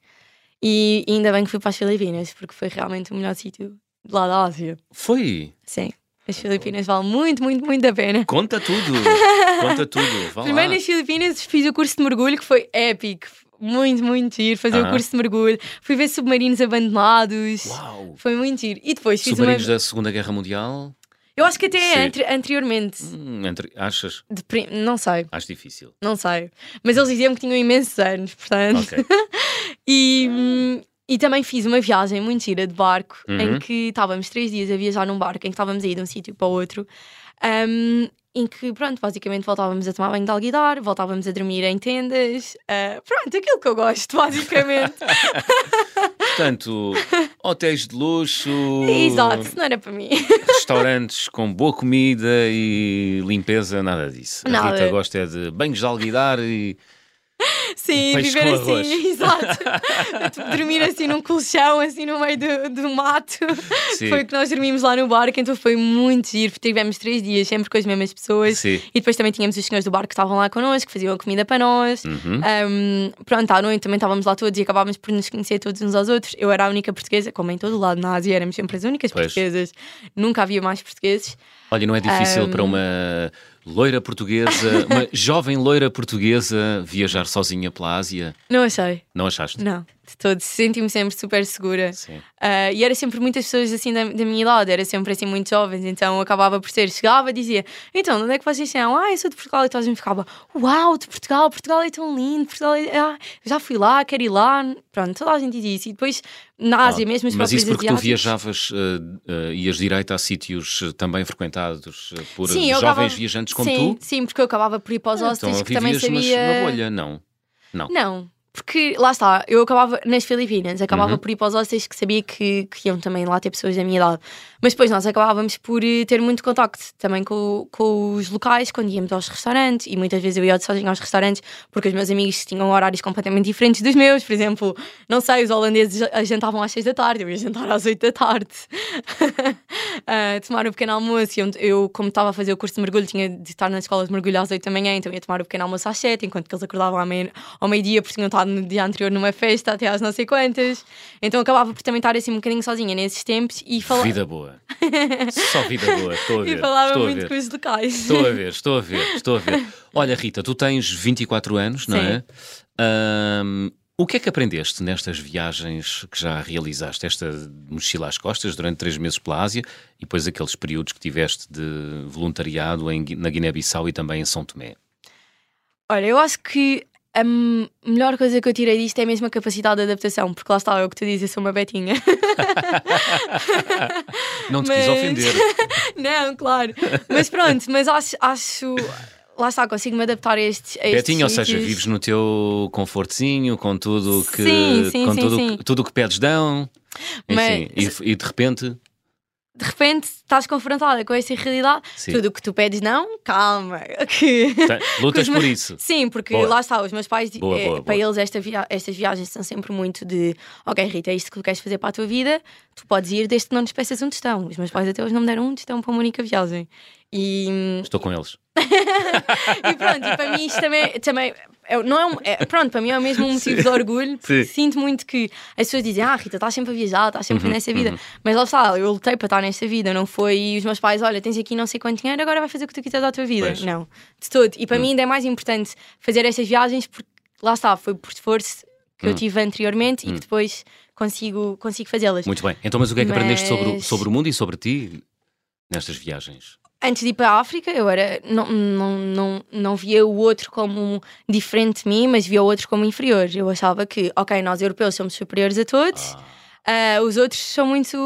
E ainda bem que fui para as Filipinas, porque foi realmente o melhor sítio de lá da Ásia. Foi. Sim, as Filipinas valem muito, muito, muito a pena. Conta tudo. Conta tudo. Vá Primeiro lá. nas Filipinas fiz o curso de mergulho que foi épico. Muito, muito giro. Fazer o curso de mergulho. Fui ver submarinos abandonados. Uau. Foi muito giro. E depois fiz Submarinos uma. da Segunda Guerra Mundial? Eu acho que até anteriormente. Hum, entre- achas? Não sei, Acho difícil. não sei. Mas eles diziam que tinham imensos anos, portanto. Ok. E, hum, e também fiz uma viagem muito gira de barco Uhum. em que estávamos três dias a viajar num barco em que estávamos a ir de um sítio para o outro. hum, em que, pronto, basicamente voltávamos a tomar banho de alguidar, voltávamos a dormir em tendas. ah, pronto, aquilo que eu gosto, basicamente. Portanto, hotéis de luxo, Exato, não era para mim. restaurantes com boa comida e limpeza, nada disso. A Nada. Rita gosta é de banhos de alguidar e Sim, Peixe viver assim, exato. Dormir assim num colchão, assim no meio do, do mato. Sim. Foi o que nós dormimos lá no barco, então foi muito giro. Tivemos três dias sempre com as mesmas pessoas. Sim. E depois também tínhamos os senhores do barco que estavam lá connosco, que faziam a comida para nós. Uhum. Um, pronto, à noite também estávamos lá todos e acabávamos por nos conhecer todos uns aos outros. Eu era a única portuguesa, como em todo lado na Ásia, éramos sempre as únicas Pois. portuguesas. Nunca havia mais portugueses. Olha, não é difícil Ahm. para uma loira portuguesa, uma jovem loira portuguesa, viajar sozinha pela Ásia? Não achei, Não achaste? não, de todos. Senti-me sempre super segura. Ah, e era sempre muitas pessoas assim da, da minha idade, era sempre assim muito jovens, então acabava por ser, chegava e dizia, então, de onde é que vocês são? Ah, eu sou de Portugal, e a gente ficava, uau, de Portugal, Portugal é tão lindo, Portugal é... ah, já fui lá, quero ir lá, pronto, toda a gente isso. E depois, na Ásia mesmo, os Mas isso porque tu asiáticos- viajavas, eh, eh, ias direito a sítios eh, também frequentados eh, por Sim, jovens acabava- viajantes como sim, tu? Sim, porque eu acabava por ir para os hostels então que também vivias mas sabia... numa bolha, não. Não. Não, porque lá está, eu acabava nas Filipinas, acabava Uhum. por ir para os hostels que sabia que, que iam também lá ter pessoas da minha idade. Mas depois nós acabávamos por eh, ter muito contacto também com, com os locais quando íamos aos restaurantes e muitas vezes eu ia sozinho aos restaurantes porque os meus amigos tinham horários completamente diferentes dos meus. Por exemplo, não sei, os holandeses jantavam às seis da tarde, eu ia jantar às oito da tarde. Ah, tomar o pequeno almoço. Eu, eu, como estava a fazer o curso de mergulho, tinha de estar na escola de mergulho às 8 da manhã, então ia tomar o pequeno almoço às 7, enquanto que eles acordavam ao meio-dia porque tinham estado no dia anterior numa festa até às não sei quantas. Então acabava por também estar assim um bocadinho sozinha nesses tempos e, fala Vida boa. Só vida boa. Estou a ver. e falava estou muito com os locais. Estou a ver, estou a ver, estou a ver. Olha, Rita, tu tens 24 anos, não Sim. é? Ahm, o que é que aprendeste nestas viagens que já realizaste? Esta mochila às costas durante três meses pela Ásia e depois aqueles períodos que tiveste de voluntariado em, na Guiné-Bissau e também em São Tomé. Olha, eu acho que a melhor coisa que eu tirei disto é mesmo a capacidade de adaptação, porque lá está, é o que tu dizes, eu sou uma betinha. Não te quis Mas- ofender. Não, claro. Mas pronto, mas acho, acho lá está, consigo-me adaptar a estes. A estes Betinho, ou seja, vives no teu confortezinho, com tudo que, Sim, sim, com sim, tudo, sim. que- tudo que pedes dão. Enfim, Mas- e, e de repente, De repente estás confrontada com esta realidade, Sim. tudo o que tu pedes, não, calma. Que... tá, lutas por isso. Sim, porque Boa. lá está, os meus pais, Boa, eh, boa, para eles esta via- estas viagens são sempre muito de ok, Rita, é isto que tu queres fazer para a tua vida, tu podes ir desde que não nos peças um tostão. Os meus pais até hoje não me deram um tostão para uma única viagem. E, Estou com eles. e pronto, e para mim isto também, também é- não é, um, é- pronto, para mim é mesmo um motivo de orgulho, porque Sim. sinto muito que as pessoas dizem, ah, Rita, estás sempre a viajar, estás sempre Uhum, nessa vida. Mas lá está, eu lutei para estar nesta vida, não foi os meus pais, olha, tens aqui não sei quanto dinheiro, agora vai fazer o que tu quiseres da tua vida. Pois. Hum. Não, de todo. E para mim ainda é mais importante fazer estas viagens porque lá está, foi por esforço que Hum. eu tive anteriormente e que depois consigo, consigo fazê-las. Muito bem. Então, mas o que é que aprendeste sobre, o- Mas- sobre o mundo e sobre ti nestas viagens? Antes de ir para a África, eu era, não, não, não, não via o outro como diferente de mim, mas via o outro como inferior. Eu achava que, ok, nós europeus somos superiores a todos, ah, os outros são muito.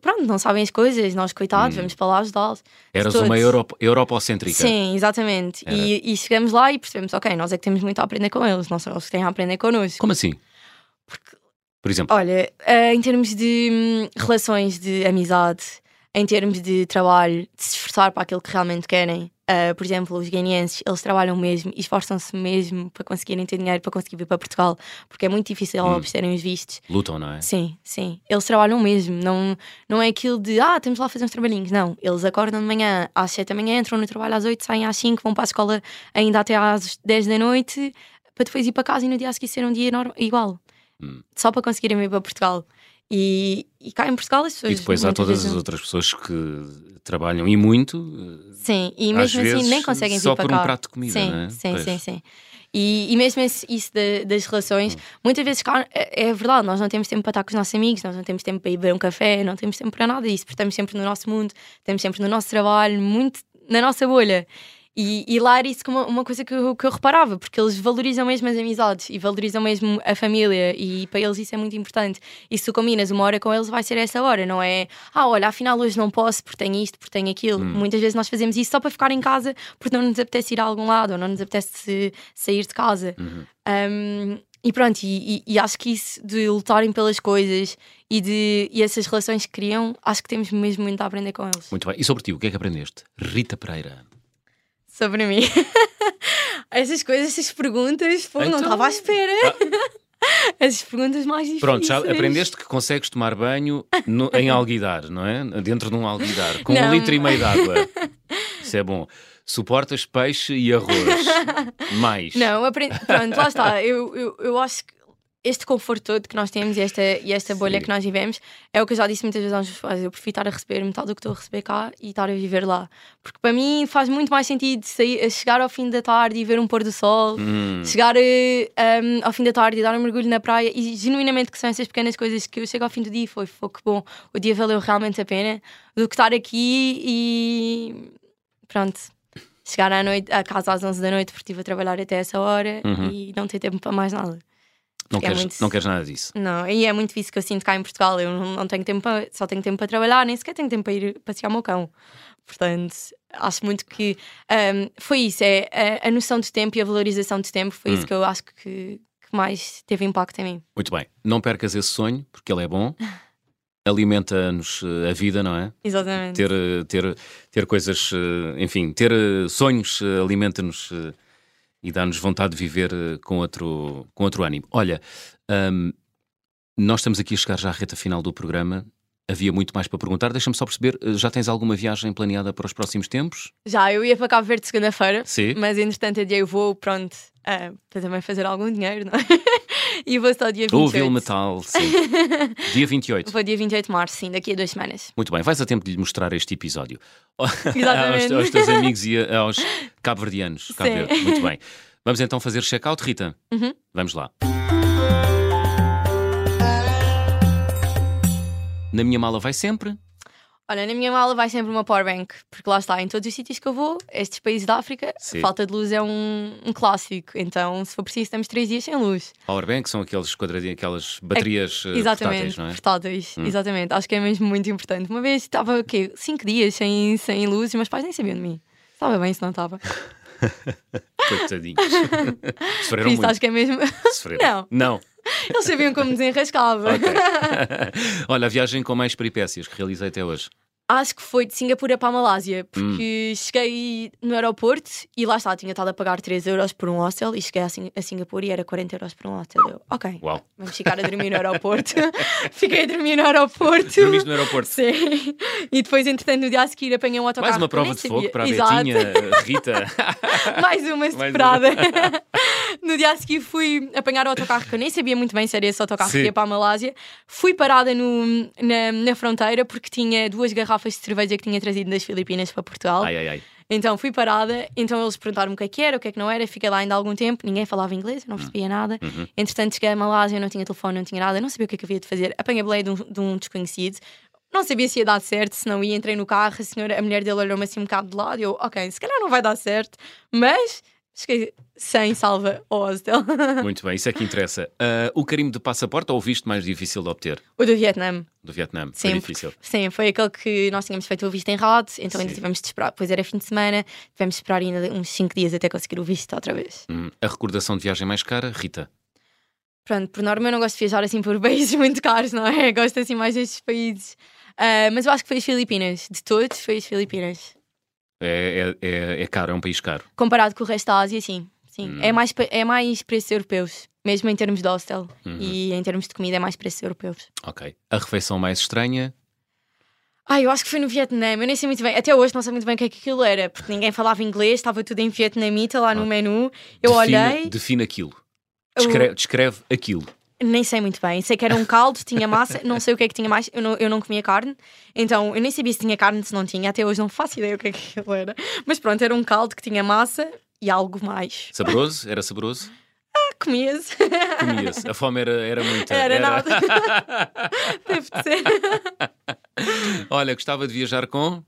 Pronto, não sabem as coisas, nós, coitados, vamos para lá ajudá-los. Eras todos. uma europocêntrica. Sim, exatamente. E, e chegamos lá e percebemos, ok, nós é que temos muito a aprender com eles, não são eles que têm a aprender connosco. Como assim? Por exemplo, Olha, ah, em termos de hum, relações de amizade, em termos de trabalho, de se esforçar para aquilo que realmente querem, Uh, por exemplo, os guineenses, eles trabalham mesmo e esforçam-se mesmo para conseguirem ter dinheiro para conseguir vir para Portugal, porque é muito difícil Hum. obterem os vistos. Lutam, não é? Sim, sim. Eles trabalham mesmo. Não, não é aquilo de, ah, temos lá a fazer uns trabalhinhos. Não. Eles acordam de manhã às 7 da manhã, entram no trabalho às 8, saem às 5, vão para a escola ainda até às 10 da noite, para depois ir para casa e no dia a seguir ser um dia igual. Hum. Só para conseguirem vir para Portugal. E, e cá em Portugal as pessoas. E depois há todas as outras pessoas que trabalham e muito, Sim, e mesmo assim nem conseguem vir só para por um cá. prato de comida, sim, é? sim, Pois. sim, sim. E, e mesmo isso da- das relações, Hum. muitas vezes cá é, é verdade, nós não temos tempo para estar com os nossos amigos, nós não temos tempo para ir beber um café, não temos tempo para nada disso, porque estamos sempre no nosso mundo, estamos sempre no nosso trabalho, muito na nossa bolha. E, e lá era isso como uma coisa que eu, que eu reparava, porque eles valorizam mesmo as amizades e valorizam mesmo a família, e para eles isso é muito importante. E se tu combinas uma hora com eles, vai ser essa hora, não é? Ah, olha, afinal hoje não posso porque tenho isto, porque tenho aquilo. Hum. Muitas vezes nós fazemos isso só para ficar em casa porque não nos apetece ir a algum lado ou não nos apetece sair de casa. Uhum. Um, e pronto, e, e- e acho que isso de lutarem pelas coisas e, de, e essas relações que criam, acho que temos mesmo muito a aprender com eles. Muito bem. E sobre ti, o que é que aprendeste? Rita Pereira. Sobre mim. essas coisas, essas perguntas, pô, não Então- estava à espera. essas perguntas mais difíceis. Pronto, já aprendeste que consegues tomar banho no- em alguidar, não é? Dentro de um alguidar, com um Não. litro e meio de água. Isso é bom. Suportas peixe e arroz. Mais. Não, aprendi... pronto, lá está. Eu, eu, eu acho que este conforto todo que nós temos e esta, e esta bolha Sim. que nós vivemos é o que eu já disse muitas vezes aos meus pais. Eu prefiro estar a receber metade do que estou a receber cá e estar a viver lá. Porque para mim faz muito mais sentido sair, chegar ao fim da tarde e ver um pôr do sol. Hum, Chegar eh, um, ao fim da tarde e dar um mergulho na praia e genuinamente que são essas pequenas coisas que eu chego ao fim do dia e foi, foi que bom, o dia valeu realmente a pena do que estar aqui e pronto, chegar à noite, a casa às 11 da noite porque estive a trabalhar até essa hora Uhum. e não ter tempo para mais nada. Não, é queres, muito- não queres nada disso. Não, e é muito isso que eu sinto cá em Portugal. Eu não, não tenho tempo para, só tenho tempo para trabalhar, nem sequer tenho tempo para ir passear o meu cão. Portanto, acho muito que um, foi isso, é a, a noção de tempo e a valorização de tempo foi Hum. isso que eu acho que, que mais teve impacto em mim. Muito bem. Não percas esse sonho, porque ele é bom. Alimenta-nos eh, a vida, não é? Exatamente. Ter, eh, ter, ter coisas, eh, enfim, ter sonhos alimenta-nos e dá-nos vontade de viver eh, com outro, com outro ânimo. Olha, hum, nós estamos aqui a chegar já à reta final do programa. Havia muito mais para perguntar. Deixa-me só perceber, eh, já tens alguma viagem planeada para os próximos tempos? Já, eu ia para Cabo Verde segunda-feira, mas entretanto adiei o voo, pronto, ah, para também fazer algum dinheiro, não é? E vou só dia 28. Ouvi-o metal, sim. Dia 28. Vou dia 28 de março, sim, daqui a duas semanas. Muito bem, vais a tempo de lhe mostrar este episódio aos, aos teus amigos e aos cabo-verdianos. Cabo. Muito bem. Vamos então fazer check-out, Rita? Uhum. Vamos lá. Na minha mala vai sempre. Olha, na minha mala vai sempre uma powerbank, porque lá está, em todos os sítios que eu vou, estes países da África, Sim. falta de luz é um, um clássico. Então, se for preciso, estamos três dias sem luz. Powerbank são aqueles quadradinhos, aquelas baterias eh, Exatamente, portáteis, não é? portáteis, Hum. exatamente. Acho que é mesmo muito importante. Uma vez estava o quê? Cinco dias sem, sem luz e os meus pais nem sabiam de mim. Estava bem se não estava. Coitadinhos. Por Sofreram isso muito. acho que é mesmo. Sofreram. Não. Eles sabiam como desenrascava. Ok. Olha, a viagem com mais peripécias que realizei até hoje. Acho que foi de Singapura para a Malásia, Hum. porque cheguei no aeroporto e lá está, tinha estado a pagar 3 euros por um hostel e cheguei a, Sing a Singapura e era 40 euros por um hostel. Eu, ok, Uau. vamos ficar a dormir no aeroporto. Fiquei a dormir no aeroporto. Dormiste no aeroporto. Sim. E depois, entretanto, no dia a seguir apanhei um autocarro. Mais uma prova de fogo para a Exato. Betinha, Rita. Mais uma Mais separada. no dia a seguir fui apanhar o autocarro que eu nem sabia muito bem se era esse autocarro Sim. que ia para a Malásia. Fui parada no, na, na fronteira porque tinha duas garrafas de cerveja que tinha trazido das Filipinas para Portugal. Ai, ai, ai. Então fui parada, então eles perguntaram-me o que é que era, o que é que não era, fiquei lá ainda há algum tempo, ninguém falava inglês, eu não percebia nada. Uhum. Entretanto cheguei à Malásia, não tinha telefone, não tinha nada, eu não sabia o que é que havia de fazer. Apanhei a boleia de um, de um desconhecido, não sabia se ia dar certo, se não ia, entrei no carro, a senhora, a mulher dele olhou-me assim um bocado de lado e eu, ok, se calhar não vai dar certo, mas cheguei sem salva ao hostel. Muito bem, isso é que interessa. Ah, o carimbo de passaporte ou o visto mais difícil de obter? o do Vietnã. Do Vietnã? Foi Sim, difícil. Sim, foi aquele que nós tínhamos feito o visto errado, então ainda Sim. tivemos de esperar. Depois era fim de semana, tivemos de esperar ainda uns 5 dias até conseguir o visto outra vez. Hum, A recordação de viagem mais cara, Rita? Pronto, por norma eu não gosto de viajar assim por países muito caros, não é? Gosto assim mais destes países. Ah, mas eu acho que foi as Filipinas, de todos, foi as Filipinas. É, é, é, é caro, é um país caro. Comparado com o resto da Ásia, sim. sim. É, mais, é mais preços europeus, mesmo em termos de hostel. E em termos de comida, é mais preços europeus. Ok. A refeição mais estranha? Ai, eu acho que foi no Vietnã, eu nem sei muito bem. Até hoje não sei muito bem o que é que aquilo era, porque ninguém falava inglês, estava tudo em vietnamita lá no menu. Eu defina, olhei, Defina aquilo. Descreve, descreve aquilo. Nem sei muito bem. Sei que era um caldo, tinha massa, não sei o que é que tinha mais. Eu não, eu não comia carne, então eu nem sabia se tinha carne, se não tinha. Até hoje não faço ideia o que é que aquilo era. Mas pronto, era um caldo que tinha massa e algo mais. Saboroso? Era saboroso? Ah, Comia-se. Comia-se. A fome era, era muita. Era nada. Deve de ser. Olha, gostava de viajar com.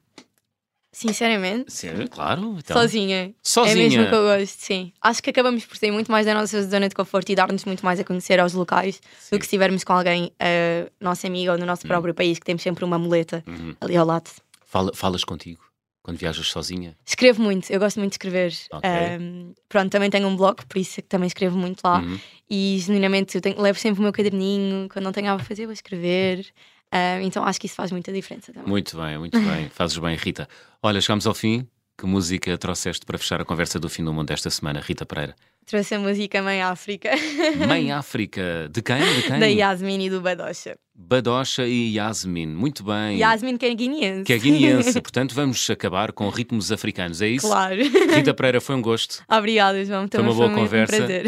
Sinceramente, Sim, claro. Então. sozinha. Sozinha. É mesmo que eu gosto, sim. Acho que acabamos por sair muito mais da nossa zona de conforto e dar-nos muito mais a conhecer aos locais Sim. do que se estivermos com alguém, uh, nosso amigo ou no nosso próprio país, que temos sempre uma muleta Uhum. ali ao lado. Fala- falas contigo quando viajas sozinha? Escrevo muito, eu gosto muito de escrever. Ok. Um, pronto, também tenho um blog, por isso é que também escrevo muito lá. Uhum. E genuinamente eu tenho- levo sempre o meu caderninho, quando não tenho nada a fazer, vou escrever. Um, então acho que isso faz muita diferença também. Muito bem, muito bem. Fazes bem, Rita. Olha, chegamos ao fim. Que música trouxeste para fechar a conversa do fim do mundo desta semana, Rita Pereira? Trouxe a música Mãe África, Mãe África. De quem? De quem? da Yasmin e do Badocha. Badocha e Yasmin. Muito bem. Yasmin que é guineense. Que é guineense. Portanto, vamos acabar com ritmos africanos, é isso? Claro. Rita Pereira, foi um gosto. Obrigada, João. Também uma boa foi conversa. Um prazer.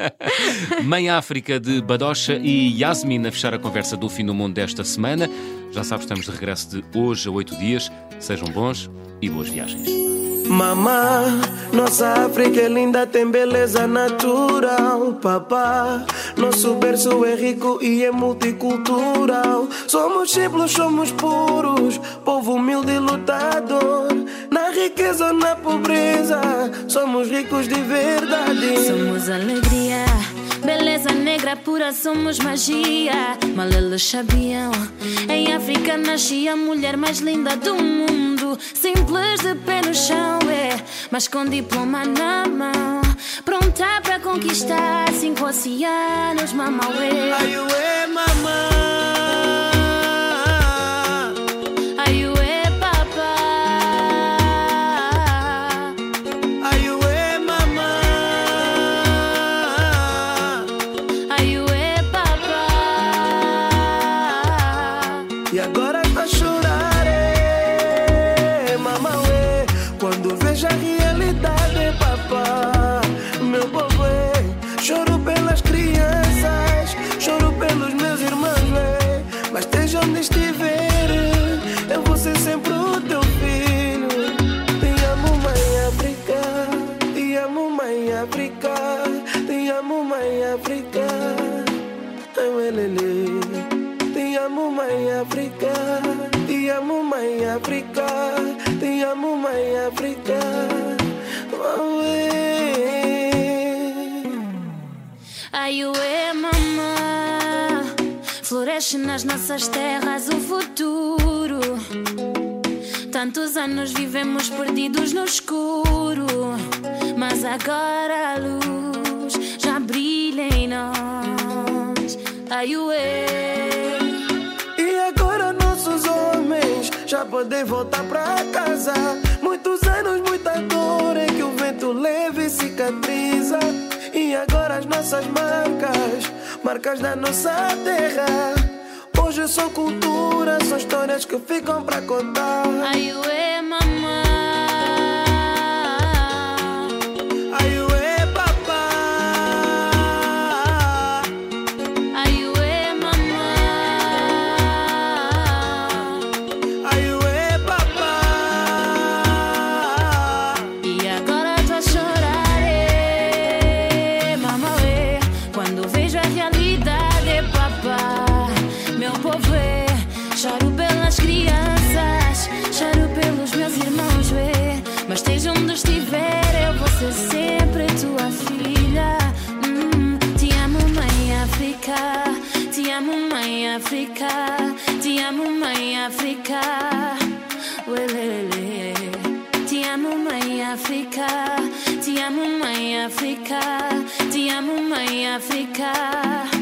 Mãe África de Badocha e Yasmin a fechar a conversa do fim do mundo desta semana. Já sabes, estamos de regresso de hoje a oito dias. Sejam bons e boas viagens. Mamã, nossa África é linda, tem beleza natural. Papá, nosso berço é rico e é multicultural. Somos simples, somos puros, povo humilde e lutador. Na riqueza ou na pobreza, somos ricos de verdade. Somos alegria, beleza negra pura, somos magia. Mal eles sabiam, em África nascia a mulher mais linda do mundo. Simples de pé no chão, é, mas com diploma na mão. Pronta para conquistar cinco oceanos, mamauê. Ai, ué, mamã. Já podem voltar pra casa. Muitos anos, muita dor é que o vento leva e cicatriza. E agora as nossas marcas, marcas da nossa terra. Hoje são cultura, são histórias que ficam pra contar. Ai, África. Te amo, mãe África. Te amo, mãe África.